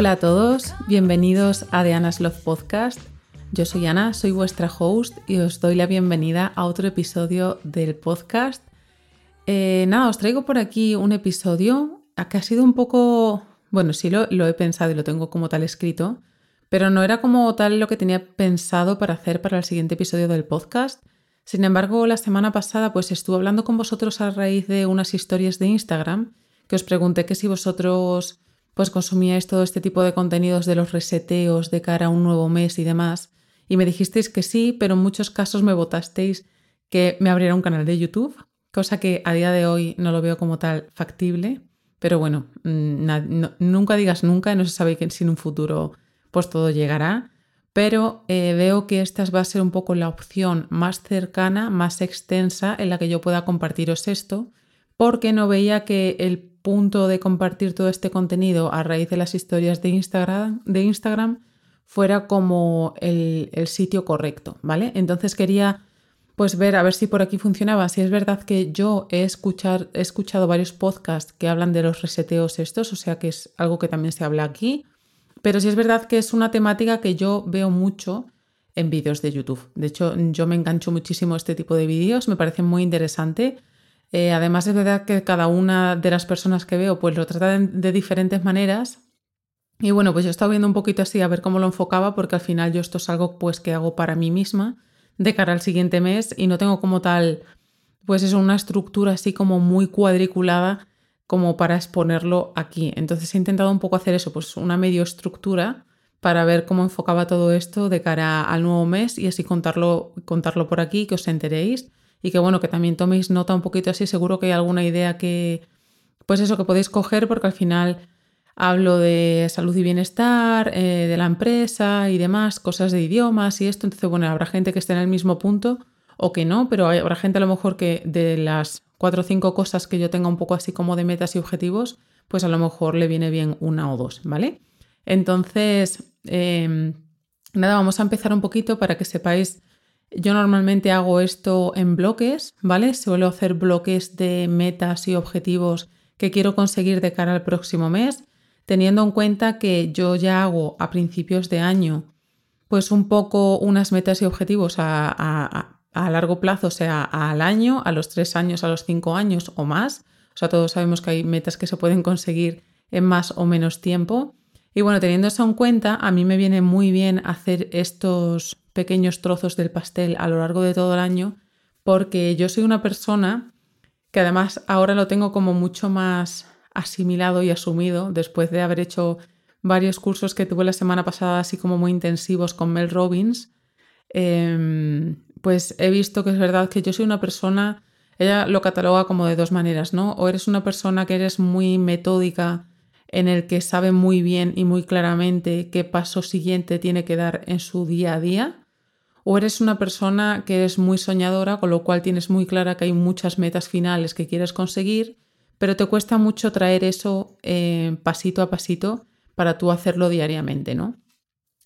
Hola a todos, bienvenidos a The Anna's Love Podcast. Yo soy Ana, soy vuestra host y os doy la bienvenida a otro episodio del podcast. Eh, nada, os traigo por aquí un episodio que ha sido un poco, bueno, sí lo, lo he pensado y lo tengo como tal escrito, pero no era como tal lo que tenía pensado para hacer para el siguiente episodio del podcast. Sin embargo, la semana pasada pues estuve hablando con vosotros a raíz de unas historias de Instagram que os pregunté que si vosotros pues consumíais todo este tipo de contenidos de los reseteos de cara a un nuevo mes y demás y me dijisteis que sí, pero en muchos casos me votasteis que me abriera un canal de YouTube, cosa que a día de hoy no lo veo como tal factible, pero bueno, mm, nunca digas nunca, no se sabe que si en un futuro pues todo llegará, pero eh, veo que esta va a ser un poco la opción más cercana, más extensa en la que yo pueda compartiros esto, porque no veía que el punto de compartir todo este contenido a raíz de las historias de Instagram, fuera como el, sitio correcto, ¿vale? Entonces quería pues ver a ver si por aquí funcionaba. Si es verdad que yo he, escuchar, he escuchado varios podcasts que hablan de los reseteos estos, o sea que es algo que también se habla aquí, pero sí es verdad que es una temática que yo veo mucho en vídeos de YouTube. De hecho, yo me engancho muchísimo a este tipo de vídeos, me parece muy interesante. Eh, además, es verdad que cada una de las personas que veo pues lo tratan de diferentes maneras y bueno, pues yo he estado viendo un poquito así a ver cómo lo enfocaba, porque al final yo esto es algo pues que hago para mí misma de cara al siguiente mes y no tengo como tal, pues eso, una estructura así como muy cuadriculada como para exponerlo aquí. Entonces he intentado un poco hacer eso, pues una medio estructura para ver cómo enfocaba todo esto de cara al nuevo mes y así contarlo, contarlo por aquí, que os enteréis y que bueno, que también toméis nota un poquito así, seguro que hay alguna idea que, pues eso, que podéis coger porque al final Hablo de salud y bienestar, eh, de la empresa y demás, cosas de idiomas y esto. Entonces, bueno, habrá gente que esté en el mismo punto o que no, pero habrá gente a lo mejor que de las cuatro o cinco cosas que yo tenga un poco así como de metas y objetivos, pues a lo mejor le viene bien una o dos, ¿vale? Entonces, em, nada, vamos a empezar un poquito para que sepáis. Yo normalmente hago esto en bloques, ¿vale? Suelo hacer bloques de metas y objetivos que quiero conseguir de cara al próximo mes teniendo en cuenta que yo ya hago a principios de año pues un poco unas metas y objetivos a, largo plazo, o sea, al año, a los tres años, a los cinco años o más. O sea, todos sabemos que hay metas que se pueden conseguir en más o menos tiempo. Y bueno, teniendo eso en cuenta, a mí me viene muy bien hacer estos pequeños trozos del pastel a lo largo de todo el año, porque yo soy una persona que además ahora lo tengo como mucho más asimilado y asumido después de haber hecho varios cursos que tuve la semana pasada, así como muy intensivos con Mel Robbins, em, pues he visto que es verdad que yo soy una persona, ella lo cataloga como de dos maneras, ¿no? O eres una persona que eres muy metódica en el que sabe muy bien y muy claramente qué paso siguiente tiene que dar en su día a día, o eres una persona que eres muy soñadora, con lo cual tienes muy clara que hay muchas metas finales que quieres conseguir pero te cuesta mucho traer eso eh, pasito a pasito para tú hacerlo diariamente, ¿no?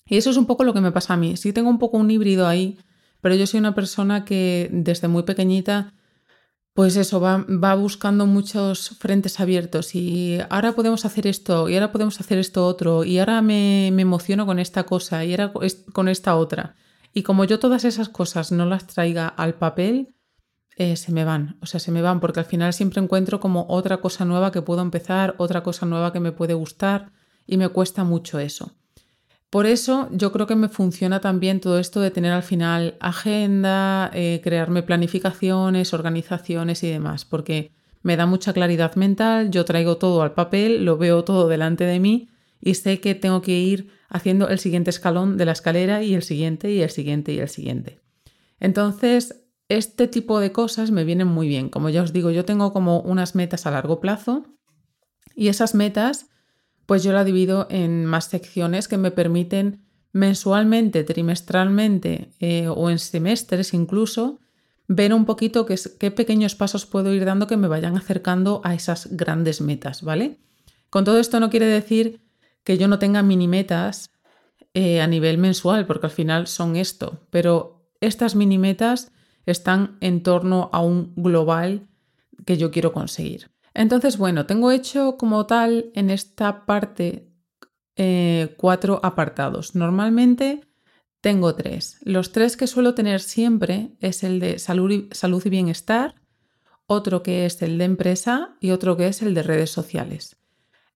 Y eso es un poco lo que me pasa a mí. Sí tengo un poco un híbrido ahí, pero yo soy una persona que desde muy pequeñita, pues eso, va, va buscando muchos frentes abiertos y ahora podemos hacer esto, y ahora podemos hacer esto otro, y ahora me, me emociono con esta cosa, y ahora con esta otra. Y como yo todas esas cosas no las traiga al papel, eh, se me van, o sea, se me van porque al final siempre encuentro como otra cosa nueva que puedo empezar, otra cosa nueva que me puede gustar y me cuesta mucho eso. Por eso yo creo que me funciona también todo esto de tener al final agenda, eh, crearme planificaciones, organizaciones y demás, porque me da mucha claridad mental, yo traigo todo al papel, lo veo todo delante de mí y sé que tengo que ir haciendo el siguiente escalón de la escalera y el siguiente y el siguiente y el siguiente. Entonces, este tipo de cosas me vienen muy bien. Como ya os digo, yo tengo como unas metas a largo plazo y esas metas pues yo la divido en más secciones que me permiten mensualmente, trimestralmente eh, o en semestres incluso ver un poquito qué, pequeños pasos puedo ir dando que me vayan acercando a esas grandes metas, ¿vale? Con todo esto no quiere decir que yo no tenga mini metas eh, a nivel mensual, porque al final son esto, pero estas mini metas están en torno a un global que yo quiero conseguir. Entonces, bueno, tengo hecho como tal en esta parte eh, cuatro apartados. Normalmente tengo tres. Los tres que suelo tener siempre es el de salud y, salud y bienestar, otro que es el de empresa y otro que es el de redes sociales.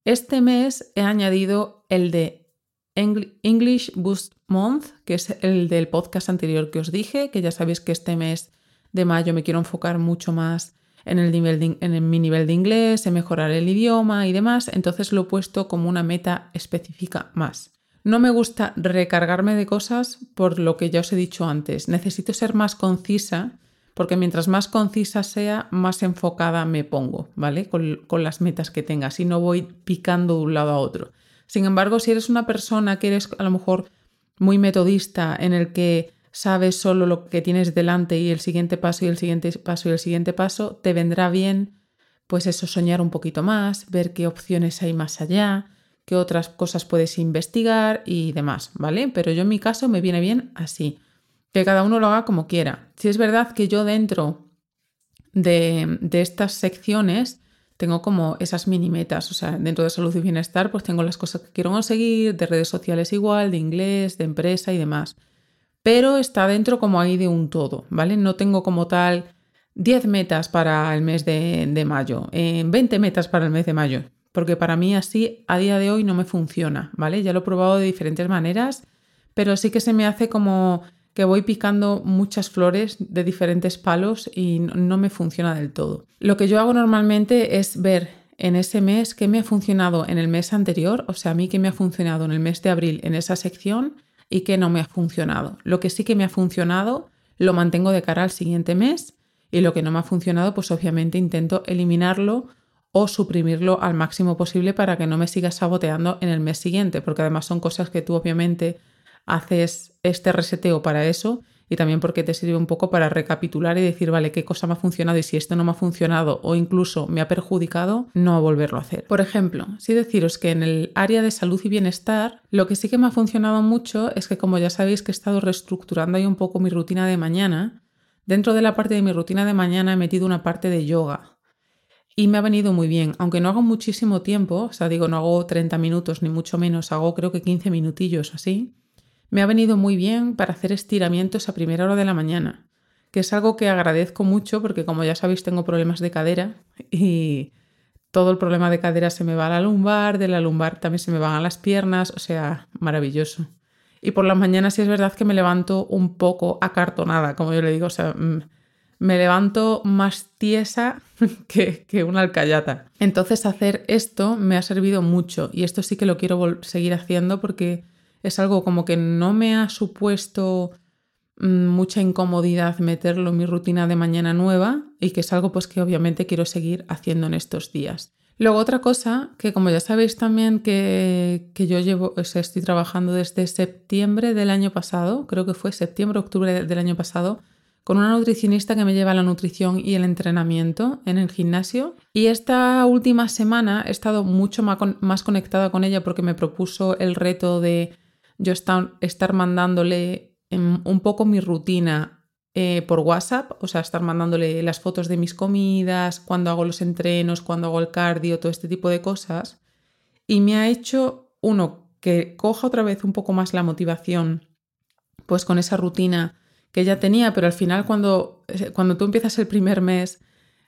Este mes he añadido el de English Boost Month, que es el del podcast anterior que os dije, que ya sabéis que este mes de mayo me quiero enfocar mucho más en, el nivel en mi nivel de inglés, en mejorar el idioma y demás, entonces lo he puesto como una meta específica más. No me gusta recargarme de cosas por lo que ya os he dicho antes. Necesito ser más concisa porque mientras más concisa sea, más enfocada me pongo, ¿vale? Con, con, las metas que tengas y no voy picando de un lado a otro. Sin embargo, si eres una persona que eres a lo mejor muy metodista en el que sabes solo lo que tienes delante y el siguiente paso y el siguiente paso y el siguiente paso, te vendrá bien pues eso, soñar un poquito más, ver qué opciones hay más allá, qué otras cosas puedes investigar y demás, ¿vale? Pero yo en mi caso me viene bien así que cada uno lo haga como quiera. Si es verdad que yo dentro de, estas secciones tengo como esas mini metas, o sea, dentro de salud y bienestar, pues tengo las cosas que quiero conseguir, de redes sociales igual, de inglés, de empresa y demás. Pero está dentro como ahí de un todo, ¿vale? No tengo como tal 10 metas para el mes de, mayo, 20 eh, metas para el mes de mayo, porque para mí así a día de hoy no me funciona, ¿vale? Ya lo he probado de diferentes maneras, pero sí que se me hace como que voy picando muchas flores de diferentes palos y no me funciona del todo. Lo que yo hago normalmente es ver en ese mes qué me ha funcionado en el mes anterior, o sea, a mí qué me ha funcionado en el mes de abril en esa sección y qué no me ha funcionado. Lo que sí que me ha funcionado lo mantengo de cara al siguiente mes y lo que no me ha funcionado pues obviamente intento eliminarlo o suprimirlo al máximo posible para que no me siga saboteando en el mes siguiente, porque además son cosas que tú obviamente haces este reseteo para eso y también porque te sirve un poco para recapitular y decir, vale, qué cosa me ha funcionado y si esto no me ha funcionado o incluso me ha perjudicado, no volverlo a hacer. Por ejemplo, si deciros que en el área de salud y bienestar, lo que sí que me ha funcionado mucho es que como ya sabéis que he estado reestructurando ahí un poco mi rutina de mañana, dentro de la parte de mi rutina de mañana he metido una parte de yoga. Y me ha venido muy bien, aunque no hago muchísimo tiempo, o sea, digo, no hago 30 minutos ni mucho menos, hago creo que 15 minutillos así me ha venido muy bien para hacer estiramientos a primera hora de la mañana, que es algo que agradezco mucho porque como ya sabéis tengo problemas de cadera y todo el problema de cadera se me va a la lumbar, de la lumbar también se me van a las piernas, o sea, maravilloso. Y por las mañanas sí es verdad que me levanto un poco acartonada, como yo le digo, o sea, mm, me levanto más tiesa que, una alcayata. Entonces hacer esto me ha servido mucho y esto sí que lo quiero seguir haciendo porque es algo como que no me ha supuesto mm, mucha incomodidad meterlo en mi rutina de mañana nueva y que es algo pues que obviamente quiero seguir haciendo en estos días. Luego otra cosa que como ya sabéis también que, que yo llevo, estoy trabajando desde septiembre del año pasado, creo que fue septiembre, octubre del año pasado, con una nutricionista que me lleva la nutrición y el entrenamiento en el gimnasio. Y esta última semana he estado mucho más conectada con ella porque me propuso el reto de yo estar, mandándole un poco mi rutina eh, por WhatsApp, o sea, estar mandándole las fotos de mis comidas, cuando hago los entrenos, cuando hago el cardio, todo este tipo de cosas. Y me ha hecho, uno, que coja otra vez un poco más la motivación, pues con esa rutina que ya tenía, pero al final cuando, cuando tú empiezas el primer mes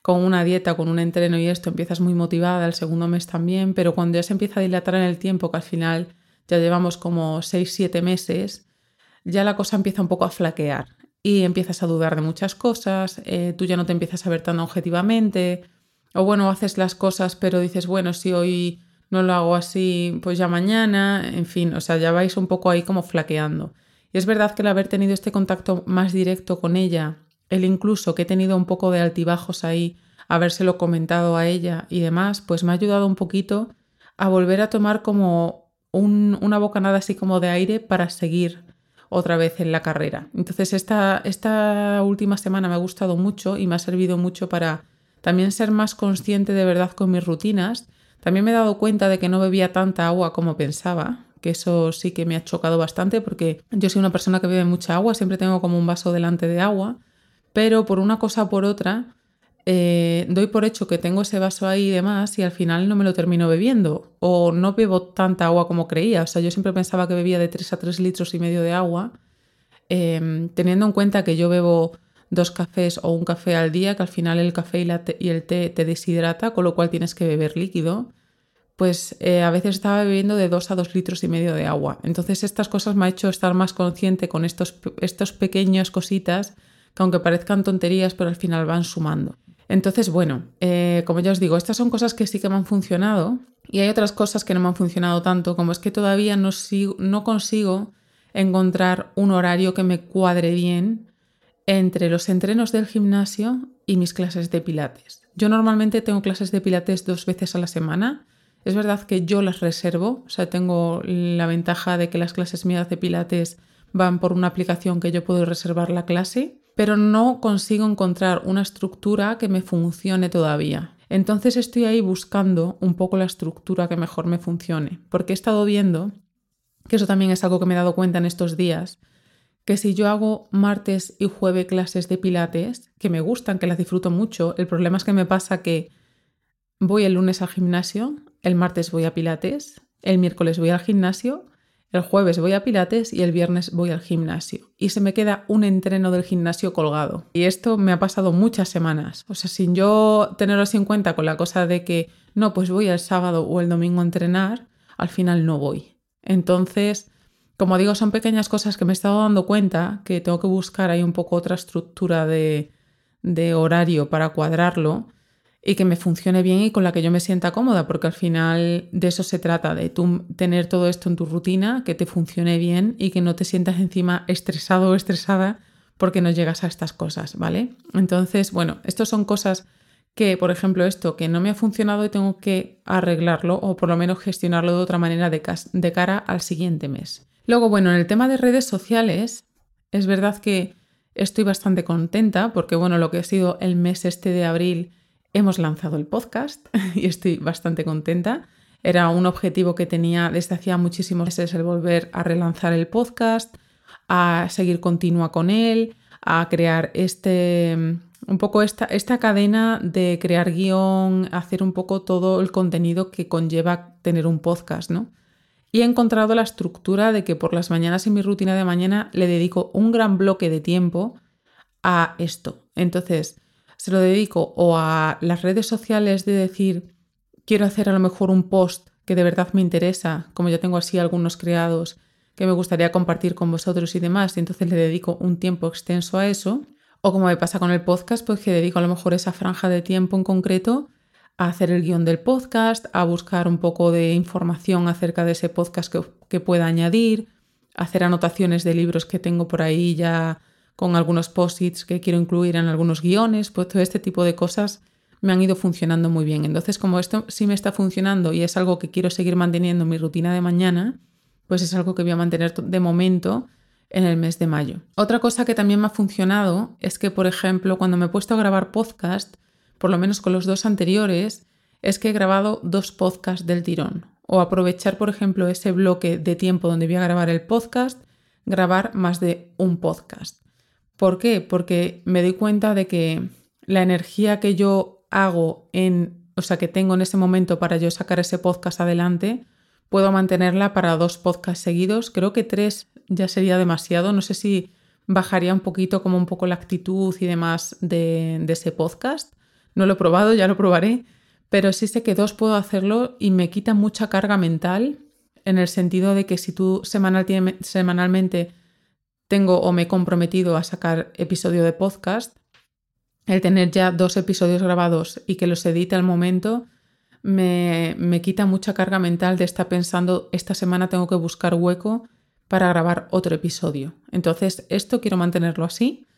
con una dieta, con un entreno y esto, empiezas muy motivada, el segundo mes también, pero cuando ya se empieza a dilatar en el tiempo, que al final ya llevamos como 6-7 meses, ya la cosa empieza un poco a flaquear y empiezas a dudar de muchas cosas, eh, tú ya no te empiezas a ver tan objetivamente, o bueno, haces las cosas pero dices, bueno, si hoy no lo hago así, pues ya mañana, en fin, o sea, ya vais un poco ahí como flaqueando. Y es verdad que el haber tenido este contacto más directo con ella, el incluso que he tenido un poco de altibajos ahí, habérselo comentado a ella y demás, pues me ha ayudado un poquito a volver a tomar como una bocanada así como de aire para seguir otra vez en la carrera. Entonces esta, esta última semana me ha gustado mucho y me ha servido mucho para también ser más consciente de verdad con mis rutinas. También me he dado cuenta de que no bebía tanta agua como pensaba, que eso sí que me ha chocado bastante porque yo soy una persona que bebe mucha agua, siempre tengo como un vaso delante de agua, pero por una cosa o por otra eh, doy por hecho que tengo ese vaso ahí y demás y al final no me lo termino bebiendo o no bebo tanta agua como creía. O sea, yo siempre pensaba que bebía de 3 a 3 litros y medio de agua, em, teniendo en cuenta que yo bebo dos cafés o un café al día, que al final el café y, el té te deshidrata, con lo cual tienes que beber líquido, pues eh, a veces estaba bebiendo de 2 a 2 litros y medio de agua. Entonces estas cosas me ha hecho estar más consciente con estos, estos pequeñas cositas que aunque parezcan tonterías, pero al final van sumando. Entonces, bueno, eh, como ya os digo, estas son cosas que sí que me han funcionado y hay otras cosas que no me han funcionado tanto, como es que todavía no, no consigo encontrar un horario que me cuadre bien entre los entrenos del gimnasio y mis clases de pilates. Yo normalmente tengo clases de pilates dos veces a la semana. Es verdad que yo las reservo, o sea, tengo la ventaja de que las clases mías de pilates van por una aplicación que yo puedo reservar la clase pero no consigo encontrar una estructura que me funcione todavía. Entonces estoy ahí buscando un poco la estructura que mejor me funcione, porque he estado viendo, que eso también es algo que me he dado cuenta en estos días, que si yo hago martes y jueves clases de pilates, que me gustan, que las disfruto mucho, el problema es que me pasa que voy el lunes al gimnasio, el martes voy a pilates, el miércoles voy al gimnasio el jueves voy a Pilates y el viernes voy al gimnasio. Y se me queda un entreno del gimnasio colgado. Y esto me ha pasado muchas semanas. O sea, sin yo tenerlo en cuenta con la cosa de que no, pues voy el sábado o el domingo a entrenar, al final no voy. Entonces, como digo, son pequeñas cosas que me he estado dando cuenta que tengo que buscar ahí un poco otra estructura de, de horario para cuadrarlo y que me funcione bien y con la que yo me sienta cómoda, porque al final de eso se trata, de tú tener todo esto en tu rutina, que te funcione bien y que no te sientas encima estresado o estresada porque no llegas a estas cosas, ¿vale? Entonces, bueno, estas son cosas que, por ejemplo, esto que no me ha funcionado y tengo que arreglarlo o por lo menos gestionarlo de otra manera de, de cara al siguiente mes. Luego, bueno, en el tema de redes sociales, es verdad que estoy bastante contenta porque, bueno, lo que ha sido el mes este de abril, hemos lanzado el podcast y estoy bastante contenta. Era un objetivo que tenía desde hacía muchísimos meses el volver a relanzar el podcast, a seguir continua con él, a crear este un poco esta, esta cadena de crear guion, hacer un poco todo el contenido que conlleva tener un podcast, ¿no? Y he encontrado la estructura de que por las mañanas en mi rutina de mañana le dedico un gran bloque de tiempo a esto. Entonces, se lo dedico o a las redes sociales de decir, quiero hacer a lo mejor un post que de verdad me interesa, como yo tengo así algunos creados que me gustaría compartir con vosotros y demás, y entonces le dedico un tiempo extenso a eso. O como me pasa con el podcast, pues que dedico a lo mejor esa franja de tiempo en concreto a hacer el guion del podcast, a buscar un poco de información acerca de ese podcast que, que pueda añadir, hacer anotaciones de libros que tengo por ahí ya con algunos posits que quiero incluir en algunos guiones, pues todo este tipo de cosas me han ido funcionando muy bien. Entonces, como esto sí me está funcionando y es algo que quiero seguir manteniendo en mi rutina de mañana, pues es algo que voy a mantener de momento en el mes de mayo. Otra cosa que también me ha funcionado es que, por ejemplo, cuando me he puesto a grabar podcast, por lo menos con los dos anteriores, es que he grabado dos podcasts del tirón. O aprovechar, por ejemplo, ese bloque de tiempo donde voy a grabar el podcast, grabar más de un podcast. ¿Por qué? Porque me doy cuenta de que la energía que yo hago en, o sea, que tengo en ese momento para yo sacar ese podcast adelante, puedo mantenerla para dos podcasts seguidos. Creo que tres ya sería demasiado. No sé si bajaría un poquito como un poco la actitud y demás de, ese podcast. No lo he probado, ya lo probaré, pero sí sé que dos puedo hacerlo y me quita mucha carga mental en el sentido de que si tú semanal, semanalmente tengo o me he comprometido a sacar episodio de podcast, el tener ya dos episodios grabados y que los edite al momento me, me quita mucha carga mental de estar pensando esta semana tengo que buscar hueco para grabar otro episodio. Entonces, esto quiero mantenerlo así,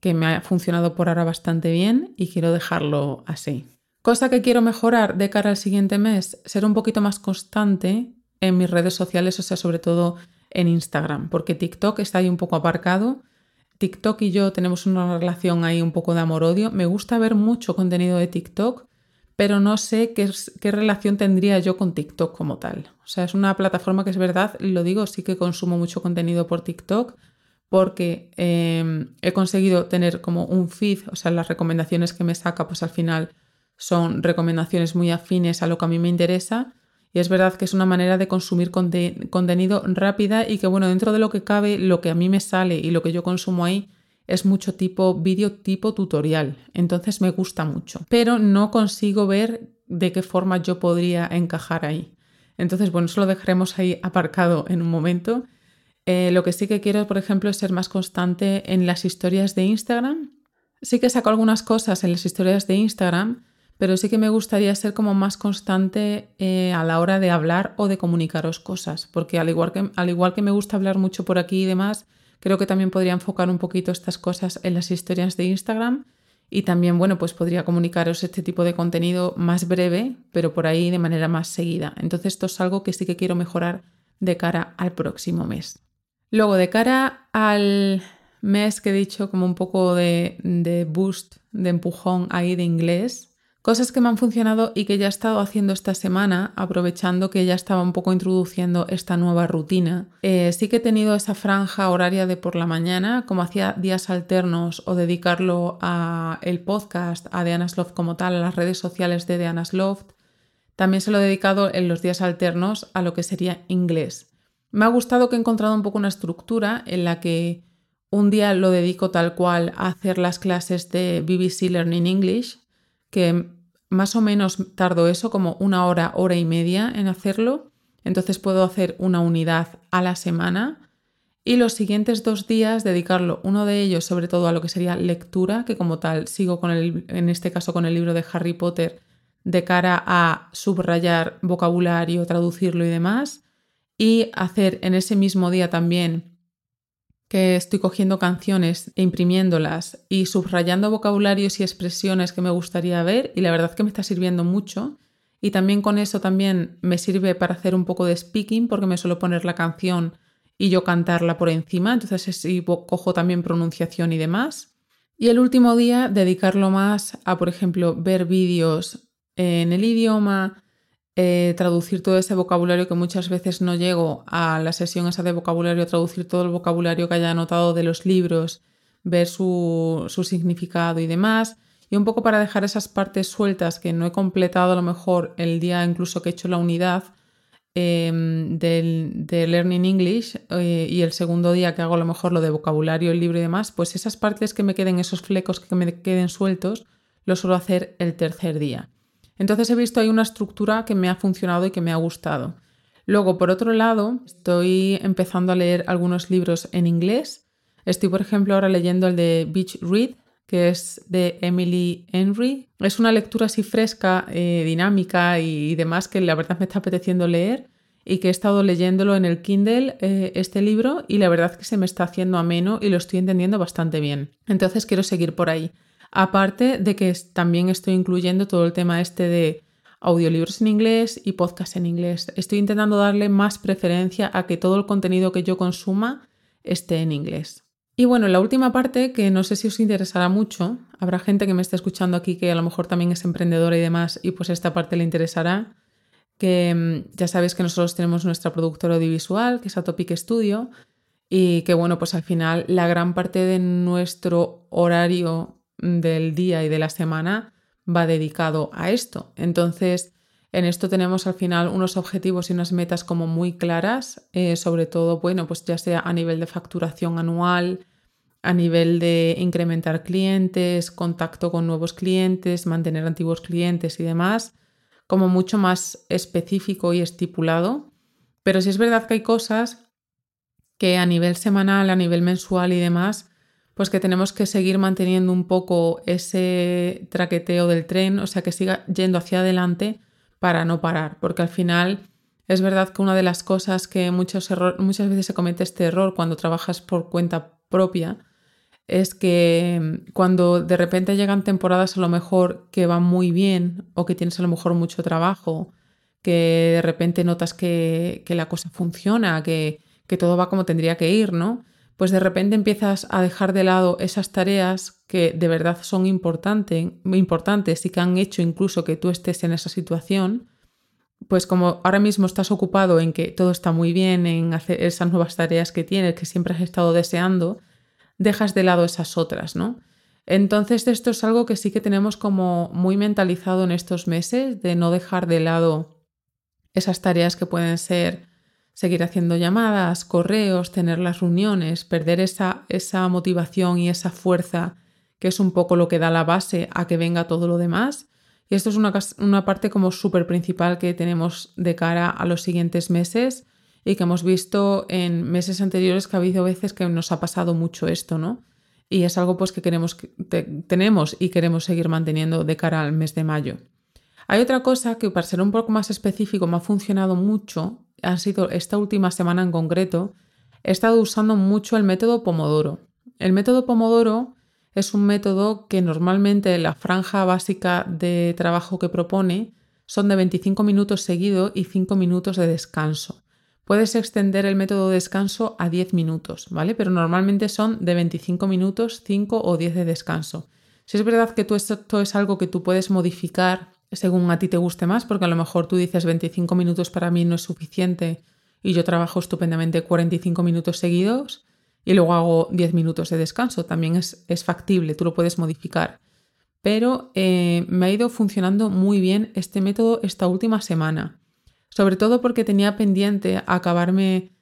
que me ha funcionado por ahora bastante bien y quiero dejarlo así. Cosa que quiero mejorar de cara al siguiente mes, ser un poquito más constante en mis redes sociales, o sea, sobre todo en Instagram, porque TikTok está ahí un poco aparcado. TikTok y yo tenemos una relación ahí un poco de amor-odio. Me gusta ver mucho contenido de TikTok, pero no sé qué, relación tendría yo con TikTok como tal. O sea, es una plataforma que es verdad, lo digo, sí que consumo mucho contenido por TikTok, porque em, he conseguido tener como un feed, o sea, las recomendaciones que me saca, pues al final son recomendaciones muy afines a lo que a mí me interesa. Y es verdad que es una manera de consumir contenido rápida y que, bueno, dentro de lo que cabe, lo que a mí me sale y lo que yo consumo ahí es mucho tipo vídeo tipo tutorial. Entonces me gusta mucho. Pero no consigo ver de qué forma yo podría encajar ahí. Entonces, bueno, eso lo dejaremos ahí aparcado en un momento. Eh, lo que sí que quiero, por ejemplo, es ser más constante en las historias de Instagram. Sí que saco algunas cosas en las historias de Instagram, pero sí que me gustaría ser como más constante eh, a la hora de hablar o de comunicaros cosas, porque al igual, que, al igual que me gusta hablar mucho por aquí y demás, creo que también podría enfocar un poquito estas cosas en las historias de Instagram y también, bueno, pues podría comunicaros este tipo de contenido más breve, pero por ahí de manera más seguida. Entonces esto es algo que sí que quiero mejorar de cara al próximo mes. Luego, de cara al mes que he dicho como un poco de, de boost, de empujón ahí de inglés, Cosas que me han funcionado y que ya he estado haciendo esta semana, aprovechando que ya estaba un poco introduciendo esta nueva rutina. Eh, sí que he tenido esa franja horaria de por la mañana, como hacía días alternos, o dedicarlo a el podcast, a The Loft como tal, a las redes sociales de The Loft. También se lo he dedicado en los días alternos a lo que sería inglés. Me ha gustado que he encontrado un poco una estructura en la que un día lo dedico tal cual a hacer las clases de BBC Learning English, que más o menos tardo eso como una hora, hora y media en hacerlo. Entonces puedo hacer una unidad a la semana y los siguientes dos días dedicarlo, uno de ellos sobre todo a lo que sería lectura, que como tal sigo con el, en este caso con el libro de Harry Potter, de cara a subrayar vocabulario, traducirlo y demás, y hacer en ese mismo día también que estoy cogiendo canciones e imprimiéndolas y subrayando vocabularios y expresiones que me gustaría ver y la verdad que me está sirviendo mucho. Y también con eso también me sirve para hacer un poco de speaking porque me suelo poner la canción y yo cantarla por encima, entonces cojo también pronunciación y demás. Y el último día dedicarlo más a, por ejemplo, ver vídeos en el idioma, eh, traducir todo ese vocabulario que muchas veces no llego a la sesión esa de vocabulario, traducir todo el vocabulario que haya anotado de los libros, ver su, significado y demás. Y un poco para dejar esas partes sueltas que no he completado a lo mejor el día incluso que he hecho la unidad em, de Learning English eh, y el segundo día que hago a lo mejor lo de vocabulario, el libro y demás, pues esas partes que me queden, esos flecos que me queden sueltos, lo suelo hacer el tercer día. Entonces he visto ahí una estructura que me ha funcionado y que me ha gustado. Luego, por otro lado, estoy empezando a leer algunos libros en inglés. Estoy, por ejemplo, ahora leyendo el de Beach Read, que es de Emily Henry. Es una lectura así fresca, eh, dinámica y, demás que la verdad me está apeteciendo leer y que he estado leyéndolo en el Kindle, eh, este libro, y la verdad que se me está haciendo ameno y lo estoy entendiendo bastante bien. Entonces quiero seguir por ahí. Aparte de que también estoy incluyendo todo el tema este de audiolibros en inglés y podcast en inglés. Estoy intentando darle más preferencia a que todo el contenido que yo consuma esté en inglés. Y bueno, la última parte, que no sé si os interesará mucho, habrá gente que me esté escuchando aquí que a lo mejor también es emprendedora y demás, y pues esta parte le interesará, que mm, ya sabéis que nosotros tenemos nuestra productora audiovisual, que es Atopic Studio, y que bueno, pues al final la gran parte de nuestro horario del día y de la semana va dedicado a esto. Entonces, en esto tenemos al final unos objetivos y unas metas como muy claras, eh, sobre todo, bueno, pues ya sea a nivel de facturación anual, a nivel de incrementar clientes, contacto con nuevos clientes, mantener antiguos clientes y demás, como mucho más específico y estipulado. Pero sí es verdad que hay cosas que a nivel semanal, a nivel mensual y demás, pues que tenemos que seguir manteniendo un poco ese traqueteo del tren, o sea, que siga yendo hacia adelante para no parar, porque al final es verdad que una de las cosas que muchos muchas veces se comete este error cuando trabajas por cuenta propia es que mm, cuando de repente llegan temporadas a lo mejor que van muy bien o que tienes a lo mejor mucho trabajo, que de repente notas que, la cosa funciona, que, que todo va como tendría que ir, ¿no? Pues de repente empiezas a dejar de lado esas tareas que de verdad son importantes y que han hecho incluso que tú estés en esa situación pues como ahora mismo estás ocupado en que todo está muy bien, en hacer esas nuevas tareas que tienes, que siempre has estado deseando, dejas de lado esas otras, ¿no? Entonces esto es algo que sí que tenemos como muy mentalizado en estos meses, de no dejar de lado esas tareas que pueden ser seguir haciendo llamadas, correos, tener las reuniones, perder esa, esa motivación y esa fuerza que es un poco lo que da la base a que venga todo lo demás. Y esto es una, una parte como súper principal que tenemos de cara a los siguientes meses y que hemos visto en meses anteriores que ha habido veces que nos ha pasado mucho esto, ¿no? Y es algo pues que queremos, tenemos y queremos seguir manteniendo de cara al mes de mayo. Hay otra cosa que para ser un poco más específico me ha funcionado mucho, ha sido esta última semana en concreto, he estado usando mucho el método Pomodoro. El método Pomodoro es un método que normalmente la franja básica de trabajo que propone son de 25 minutos seguido y 5 minutos de descanso. Puedes extender el método de descanso a 10 minutos, ¿vale? Pero normalmente son de 25 minutos, 5 o 10 de descanso. Si es verdad que tú esto es algo que tú puedes modificar según a ti te guste más, porque a lo mejor tú dices 25 minutos para mí no es suficiente y yo trabajo estupendamente 45 minutos seguidos, y luego hago 10 minutos de descanso. También es, factible, tú lo puedes modificar. Pero eh, me ha ido funcionando muy bien este método esta última semana. Sobre todo porque tenía pendiente acabarme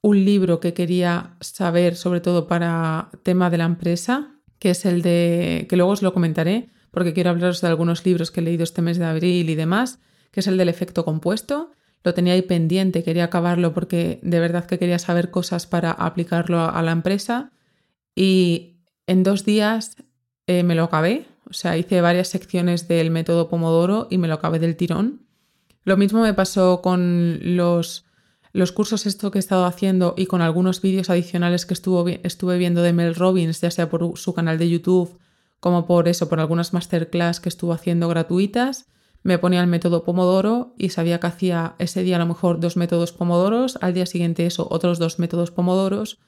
un libro que quería saber, sobre todo para tema de la empresa, que es el de, que luego os lo comentaré, porque quiero hablaros de algunos libros que he leído este mes de abril y demás, que es el del efecto compuesto. Lo tenía ahí pendiente, quería acabarlo porque de verdad que quería saber cosas para aplicarlo a, la empresa. Y en dos días eh, me lo acabé, o sea, hice varias secciones del método Pomodoro y me lo acabé del tirón. Lo mismo me pasó con los, los cursos esto que he estado haciendo y con algunos vídeos adicionales que estuve viendo de Mel Robbins, ya sea por su canal de YouTube como por eso, por algunas masterclass que estuvo haciendo gratuitas me ponía el método Pomodoro y sabía que hacía ese día a lo mejor dos métodos Pomodoros, al día siguiente eso, otros dos métodos Pomodoros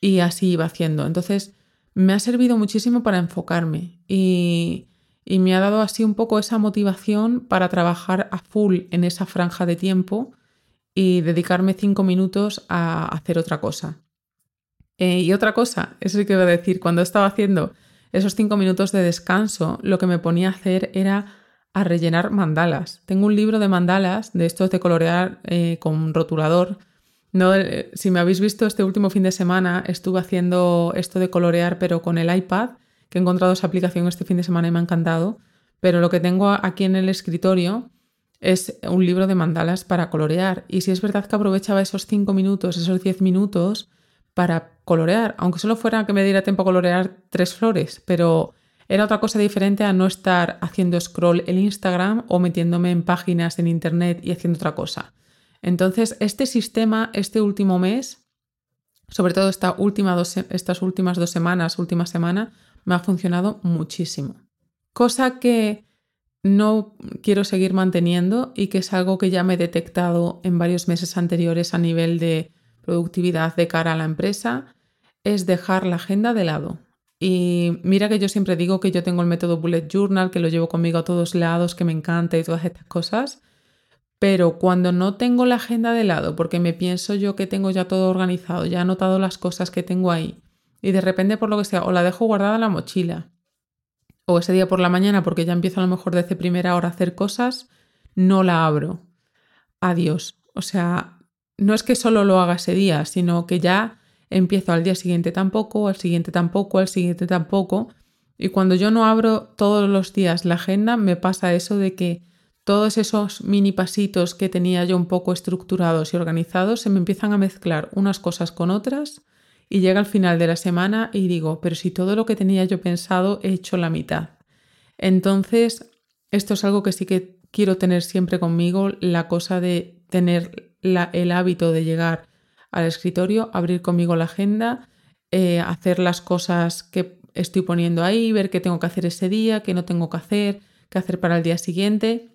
y así iba haciendo. Entonces, me ha servido muchísimo para enfocarme y, y me ha dado así un poco esa motivación para trabajar a full en esa franja de tiempo y dedicarme cinco minutos a hacer otra cosa. Eh, y otra cosa, eso sí que voy a decir, cuando estaba haciendo esos cinco minutos de descanso, lo que me ponía a hacer era a rellenar mandalas. Tengo un libro de mandalas, de estos de colorear eh, con rotulador. No, eh, si me habéis visto este último fin de semana, estuve haciendo esto de colorear, pero con el iPad, que he encontrado esa aplicación este fin de semana y me ha encantado. Pero lo que tengo aquí en el escritorio es un libro de mandalas para colorear. Y si es verdad que aprovechaba esos 5 minutos, esos 10 minutos para colorear, aunque solo fuera que me diera tiempo a colorear tres flores, pero era otra cosa diferente a no estar haciendo scroll en Instagram o metiéndome en páginas en Internet y haciendo otra cosa. Entonces, este sistema, este último mes, sobre todo esta última dos, estas últimas dos semanas, última semana, me ha funcionado muchísimo. Cosa que no quiero seguir manteniendo y que es algo que ya me he detectado en varios meses anteriores a nivel de productividad de cara a la empresa, es dejar la agenda de lado. Y mira que yo siempre digo que yo tengo el método Bullet Journal, que lo llevo conmigo a todos lados, que me encanta y todas estas cosas. Pero cuando no tengo la agenda de lado, porque me pienso yo que tengo ya todo organizado, ya he anotado las cosas que tengo ahí, y de repente por lo que sea, o la dejo guardada en la mochila, o ese día por la mañana, porque ya empiezo a lo mejor desde primera hora a hacer cosas, no la abro. Adiós. O sea, no es que solo lo haga ese día, sino que ya empiezo al día siguiente tampoco, al siguiente tampoco, al siguiente tampoco. Y cuando yo no abro todos los días la agenda, me pasa eso de que todos esos mini pasitos que tenía yo un poco estructurados y organizados se me empiezan a mezclar unas cosas con otras y llega al final de la semana y digo, pero si todo lo que tenía yo pensado he hecho la mitad. Entonces, esto es algo que sí que quiero tener siempre conmigo, la cosa de tener el hábito de llegar al escritorio, abrir conmigo la agenda, eh, hacer las cosas que estoy poniendo ahí, ver qué tengo que hacer ese día, qué no tengo que hacer, qué hacer para el día siguiente.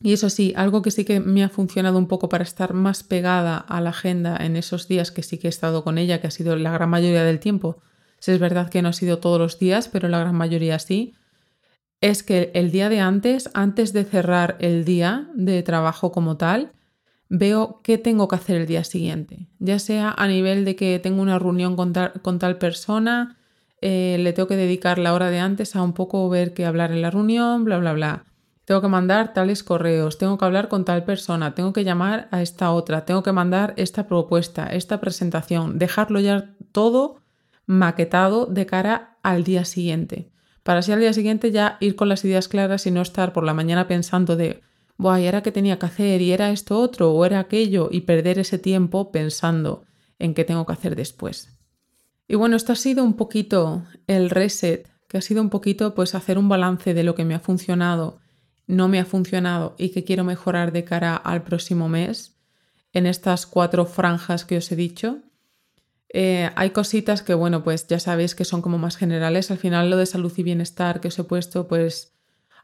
Y eso sí, algo que sí que me ha funcionado un poco para estar más pegada a la agenda en esos días que sí que he estado con ella, que ha sido la gran mayoría del tiempo. Si es verdad que no ha sido todos los días, pero la gran mayoría sí. es que el día de antes, antes de cerrar el día de trabajo como tal, veo qué tengo que hacer el día siguiente, ya sea a nivel de que tengo una reunión con tal, persona, eh, le tengo que dedicar la hora de antes a un poco ver qué hablar en la reunión, bla, bla, bla. Tengo que mandar tales correos, tengo que hablar con tal persona, tengo que llamar a esta otra, tengo que mandar esta propuesta, esta presentación, dejarlo ya todo maquetado de cara al día siguiente. Para así al día siguiente ya ir con las ideas claras y no estar por la mañana pensando de, Buah, era que tenía que hacer? ¿Y era esto otro? ¿O era aquello? Y perder ese tiempo pensando en qué tengo que hacer después. Y bueno, esto ha sido un poquito el reset, que ha sido un poquito pues hacer un balance de lo que me ha funcionado no me ha funcionado y que quiero mejorar de cara al próximo mes en estas cuatro franjas que os he dicho. Eh, hay cositas que, bueno, pues ya sabéis que son como más generales. Al final lo de salud y bienestar que os he puesto, pues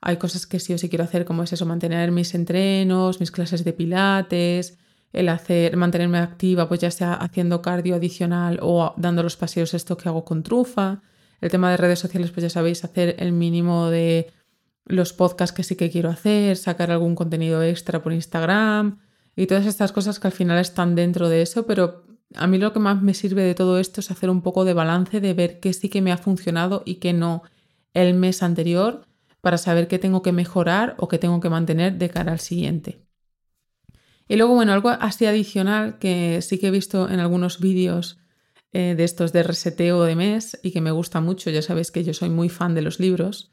hay cosas que sí o sí quiero hacer, como es eso, mantener mis entrenos, mis clases de pilates, el hacer, mantenerme activa, pues ya sea haciendo cardio adicional o dando los paseos esto que hago con trufa. El tema de redes sociales, pues ya sabéis, hacer el mínimo de los podcasts que sí que quiero hacer, sacar algún contenido extra por Instagram y todas estas cosas que al final están dentro de eso, pero a mí lo que más me sirve de todo esto es hacer un poco de balance de ver qué sí que me ha funcionado y qué no el mes anterior para saber qué tengo que mejorar o qué tengo que mantener de cara al siguiente. Y luego, bueno, algo así adicional que sí que he visto en algunos vídeos eh, de estos de reseteo de mes y que me gusta mucho, ya sabéis que yo soy muy fan de los libros,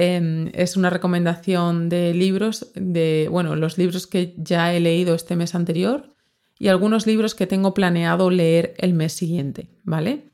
Em, es una recomendación de libros, de, bueno, los libros que ya he leído este mes anterior y algunos libros que tengo planeado leer el mes siguiente, ¿vale?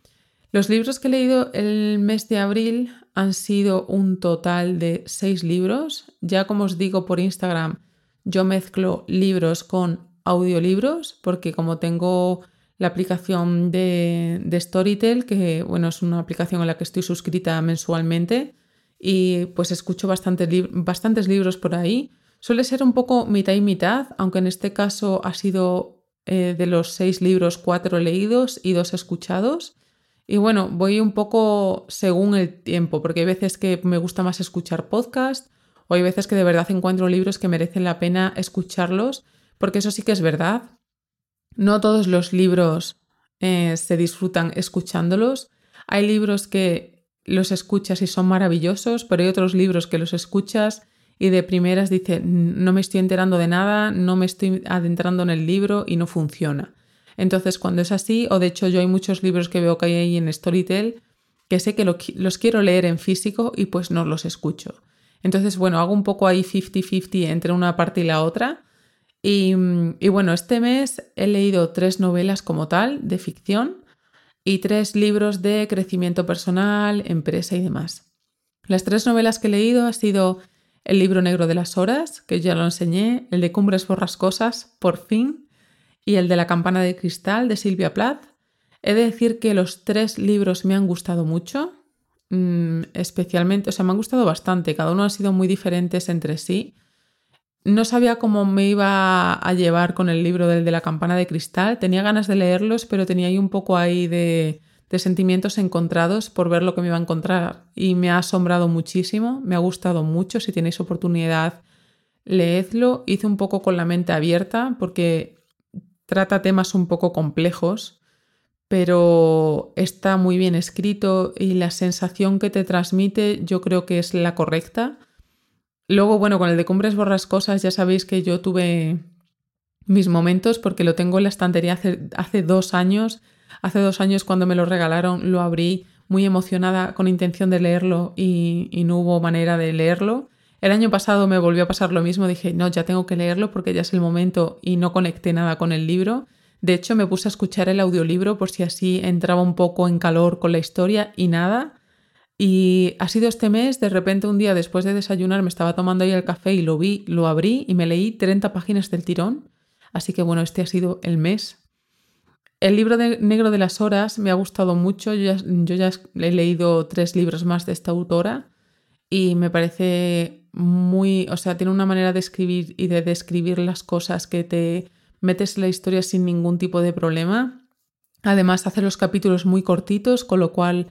Los libros que he leído el mes de abril han sido un total de seis libros. Ya como os digo por Instagram, yo mezclo libros con audiolibros porque como tengo la aplicación de, Storytel, que bueno, es una aplicación en la que estoy suscrita mensualmente, y pues escucho bastantes, bastantes libros por ahí. Suele ser un poco mitad y mitad, aunque en este caso ha sido eh, de los seis libros, cuatro leídos y dos escuchados. Y bueno, voy un poco según el tiempo, porque hay veces que me gusta más escuchar podcast o hay veces que de verdad encuentro libros que merecen la pena escucharlos, porque eso sí que es verdad. No todos los libros eh, se disfrutan escuchándolos. Hay libros que los escuchas y son maravillosos, pero hay otros libros que los escuchas y de primeras dice, no me estoy enterando de nada, no me estoy adentrando en el libro y no funciona. Entonces, cuando es así, o de hecho yo hay muchos libros que veo que hay ahí en Storytel que sé que los quiero leer en físico y pues no los escucho. Entonces, bueno, hago un poco ahí 50-50 entre una parte y la otra. Y, y bueno, este mes he leído tres novelas como tal de ficción y tres libros de crecimiento personal, empresa y demás. Las tres novelas que he leído ha sido El libro negro de las horas, que ya lo enseñé, el de Cumbres borrascosas, por fin, y el de La campana de cristal de Silvia Plath. He de decir que los tres libros me han gustado mucho, mm, especialmente, o sea, me han gustado bastante, cada uno ha sido muy diferentes entre sí, no sabía cómo me iba a llevar con el libro del de la campana de cristal. Tenía ganas de leerlos, pero tenía ahí un poco ahí de, de sentimientos encontrados por ver lo que me iba a encontrar. Y me ha asombrado muchísimo, me ha gustado mucho. Si tenéis oportunidad, leedlo. Hice un poco con la mente abierta porque trata temas un poco complejos, pero está muy bien escrito y la sensación que te transmite yo creo que es la correcta Luego, bueno, con el de Cumbres Borrascosas ya sabéis que yo tuve mis momentos porque lo tengo en la estantería hace, dos años. Hace dos años cuando me lo regalaron lo abrí muy emocionada con intención de leerlo y, y, no hubo manera de leerlo. El año pasado me volvió a pasar lo mismo, dije, no, ya tengo que leerlo porque ya es el momento y no conecté nada con el libro. De hecho, me puse a escuchar el audiolibro por si así entraba un poco en calor con la historia y nada. Y ha sido este mes, de repente un día después de desayunar me estaba tomando ahí el café y lo vi, lo abrí y me leí 30 páginas del tirón. Así que bueno, este ha sido el mes. El libro de negro de las horas me ha gustado mucho. Yo ya, he leído tres libros más de esta autora y me parece muy, o sea, tiene una manera de escribir y de describir las cosas que te metes en la historia sin ningún tipo de problema. Además hace los capítulos muy cortitos, con lo cual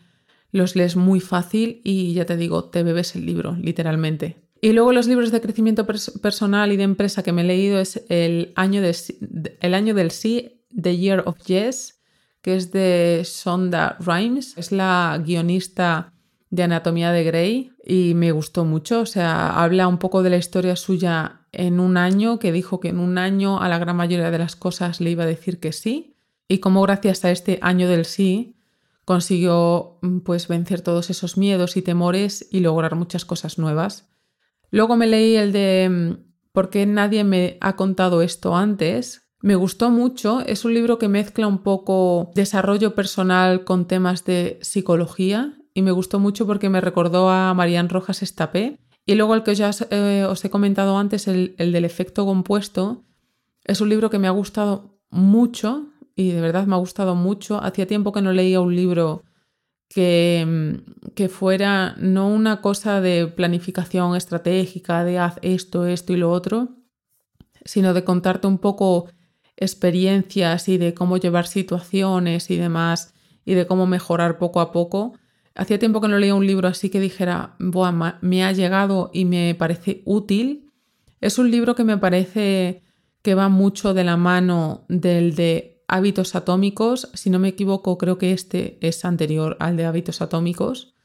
los lees muy fácil y ya te digo, te bebes el libro, literalmente. Y luego los libros de crecimiento personal y de empresa que me he leído es El año, el año del sí, The Year of Yes, que es de Sonda Rhimes, es la guionista de Anatomía de Grey y me gustó mucho, o sea, habla un poco de la historia suya en un año, que dijo que en un año a la gran mayoría de las cosas le iba a decir que sí, y cómo gracias a este año del sí consiguió mm, pues vencer todos esos miedos y temores y lograr muchas cosas nuevas. Luego me leí el de mm, ¿Por qué nadie me ha contado esto antes? Me gustó mucho, es un libro que mezcla un poco desarrollo personal con temas de psicología y me gustó mucho porque me recordó a Marian Rojas Estapé. Y luego el que ya eh, os he comentado antes, el, el del efecto compuesto, es un libro que me ha gustado mucho y de verdad me ha gustado mucho. Hacía tiempo que no leía un libro que, mm, que, fuera no una cosa de planificación estratégica, de haz esto, esto y lo otro, sino de contarte un poco experiencias y de cómo llevar situaciones y demás y de cómo mejorar poco a poco. Hacía tiempo que no leía un libro así que dijera, me ha llegado y me parece útil. Es un libro que me parece que va mucho de la mano del de hábitos atómicos. Si no me equivoco, creo que este es anterior al de hábitos atómicos.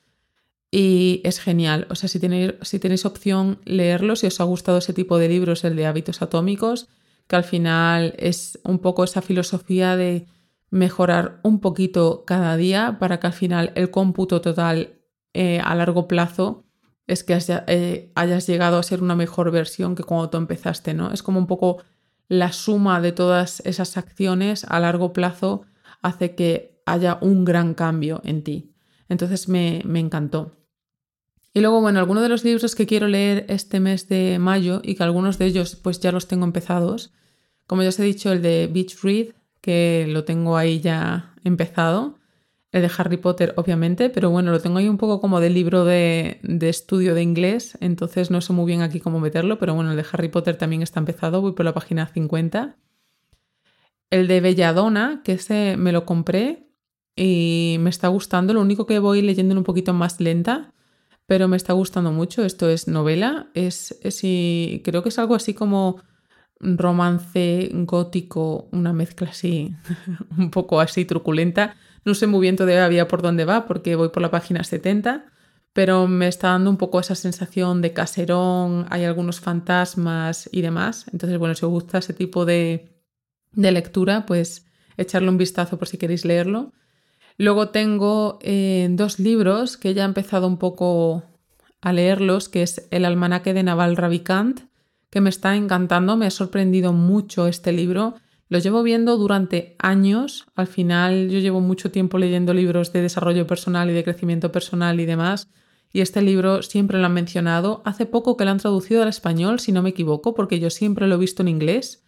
Y es genial. O sea, si tenéis, si tenéis opción leerlo, si os ha gustado ese tipo de libros, el de hábitos atómicos, que al final es un poco esa filosofía de mejorar un poquito cada día para que al final el cómputo total eh, a largo plazo es que eh, hayas llegado a ser una mejor versión que cuando tú empezaste, ¿no? Es como un poco la suma de todas esas acciones a largo plazo hace que haya un gran cambio en ti. Entonces me, encantó. Y luego, bueno, algunos de los libros que quiero leer este mes de mayo y que algunos de ellos pues ya los tengo empezados, como ya os he dicho, el de Beach Read, lo tengo ahí ya empezado, el de Harry Potter, obviamente, pero bueno, lo tengo ahí un poco como de libro de, estudio de inglés, entonces no sé muy bien aquí cómo meterlo, pero bueno, el de Harry Potter también está empezado, voy por la página 50. El de Belladonna, que ese me lo compré y me está gustando, lo único que voy leyendo un poquito más lenta, pero me está gustando mucho. Esto es novela, es, es y creo que es algo así como romance gótico, una mezcla así, un poco así truculenta no sé muy bien todavía por dónde va porque voy por la página 70, pero me está dando un poco esa sensación de caserón, hay algunos fantasmas y demás. Entonces, bueno, si os gusta ese tipo de, lectura, pues echarle un vistazo por si queréis leerlo. Luego tengo eh, dos libros que ya he empezado un poco a leerlos, que es El almanaque de Naval Ravikant, que me está encantando, me ha sorprendido mucho este libro lo llevo viendo durante años. Al final yo llevo mucho tiempo leyendo libros de desarrollo personal y de crecimiento personal y demás. Y este libro siempre lo han mencionado. Hace poco que lo han traducido al español, si no me equivoco, porque yo siempre lo he visto en inglés.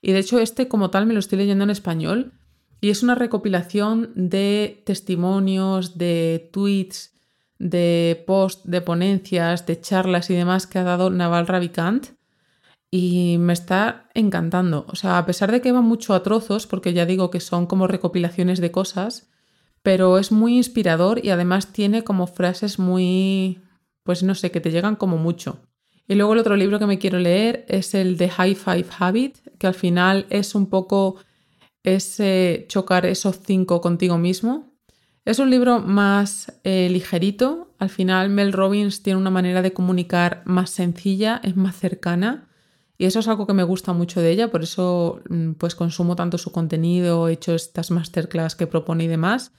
Y de hecho este como tal me lo estoy leyendo en español. Y es una recopilación de testimonios, de tweets, de posts, de ponencias, de charlas y demás que ha dado Naval Ravikant y me está encantando. O sea, a pesar de que va mucho a trozos, porque ya digo que son como recopilaciones de cosas, pero es muy inspirador y además tiene como frases muy, pues no sé, que te llegan como mucho. Y luego el otro libro que me quiero leer es el de High Five Habit, que al final es un poco ese chocar esos cinco contigo mismo. Es un libro más eh, ligerito. Al final Mel Robbins tiene una manera de comunicar más sencilla, es más cercana y eso es algo que me gusta mucho de ella, por eso mm, pues consumo tanto su contenido, he hecho estas masterclass que propone y demás.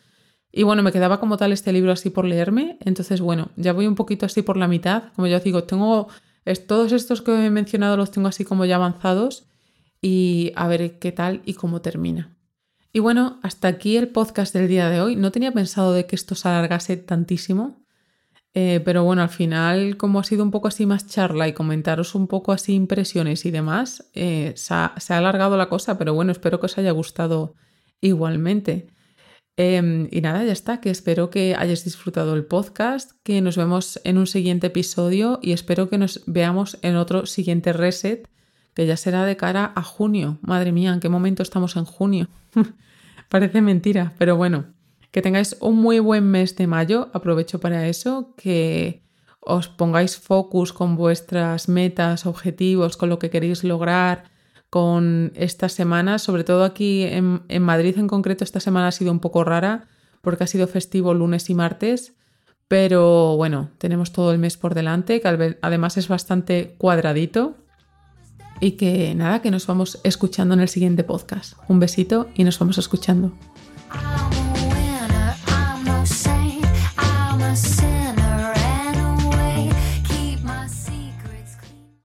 Y bueno, me quedaba como tal este libro así por leerme, entonces bueno, ya voy un poquito así por la mitad, como ya os digo, tengo todos estos que he mencionado los tengo así como ya avanzados y a ver qué tal y cómo termina. Y bueno, hasta aquí el podcast del día de hoy. No tenía pensado de que esto se alargase tantísimo, eh, pero bueno, al final, como ha sido un poco así más charla y comentaros un poco así impresiones y demás, eh, se, ha, alargado la cosa, pero bueno, espero que os haya gustado igualmente. Em, y nada, ya está, que espero que hayáis disfrutado el podcast, que nos vemos en un siguiente episodio y espero que nos veamos en otro siguiente reset, que ya será de cara a junio. Madre mía, ¿en qué momento estamos en junio? Parece mentira, pero bueno. Que tengáis un muy buen mes de mayo, aprovecho para eso, que os pongáis focus con vuestras metas, objetivos, con lo que queréis lograr con estas semanas, sobre todo aquí en, en Madrid en concreto, esta semana ha sido un poco rara porque ha sido festivo lunes y martes, pero bueno, tenemos todo el mes por delante, que además es bastante cuadradito. Y que nada, que nos vamos escuchando en el siguiente podcast. Un besito y nos vamos escuchando.